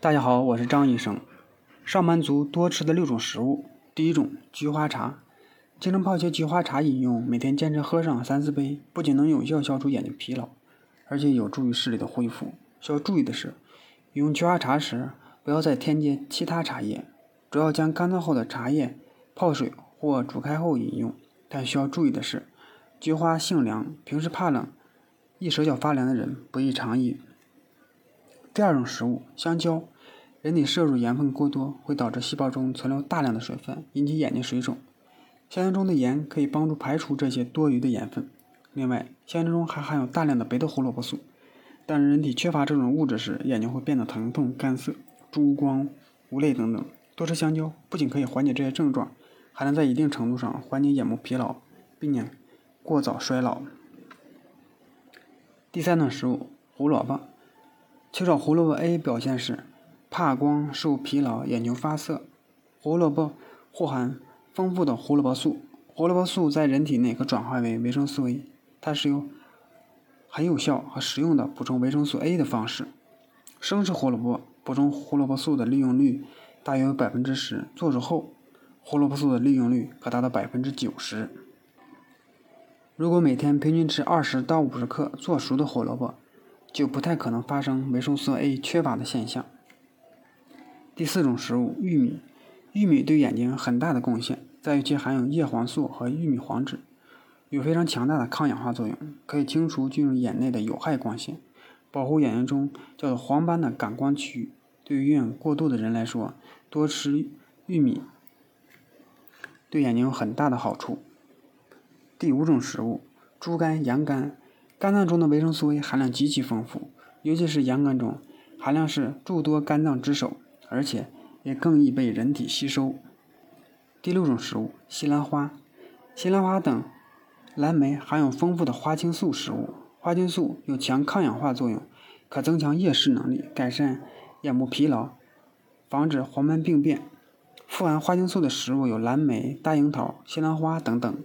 大家好，我是张医生。上班族多吃的六种食物，第一种菊花茶，清晨泡些菊花茶饮用，每天坚持喝上三四杯，不仅能有效消除眼睛疲劳，而且有助于视力的恢复。需要注意的是，饮用菊花茶时，不要再添加其他茶叶，主要将干燥后的茶叶泡水或煮开后饮用。但需要注意的是，菊花性凉，平时怕冷，易手脚发凉的人不宜常饮。第二种食物，香蕉。人体摄入盐分过多，会导致细胞中存留大量的水分，引起眼睛水肿。香蕉中的盐可以帮助排除这些多余的盐分。另外，香蕉中还含有大量的贝塔胡萝卜素。当人体缺乏这种物质时，眼睛会变得疼痛、干涩、珠光、无泪等等。多吃香蕉不仅可以缓解这些症状，还能在一定程度上缓解眼部疲劳，避免过早衰老。第三种食物，胡萝卜。缺少胡萝卜 A 表现是怕光、受疲劳、眼球发涩。胡萝卜富含丰富的胡萝卜素，胡萝卜素在人体内可转化为维生素 A，它是由很有效和实用的补充维生素 A 的方式。生吃胡萝卜补充胡萝卜素的利用率大约百分之十，做熟后胡萝卜素的利用率可达到百分之九十。如果每天平均吃二十到五十克做熟的胡萝卜。就不太可能发生维生素 A 缺乏的现象。第四种食物，玉米。玉米对眼睛很大的贡献，在于其含有叶黄素和玉米黄质，有非常强大的抗氧化作用，可以清除进入眼内的有害光线，保护眼睛中叫做黄斑的感光区域。对于用过度的人来说，多吃玉米对眼睛有很大的好处。第五种食物，猪肝、羊肝。肝脏中的维生素 A 含量极其丰富，尤其是羊肝中，含量是诸多肝脏之首，而且也更易被人体吸收。第六种食物，西兰花、西兰花等蓝莓含有丰富的花青素食物，花青素有强抗氧化作用，可增强夜视能力，改善眼部疲劳，防止黄斑病变。富含花青素的食物有蓝莓、大樱桃、西兰花等等。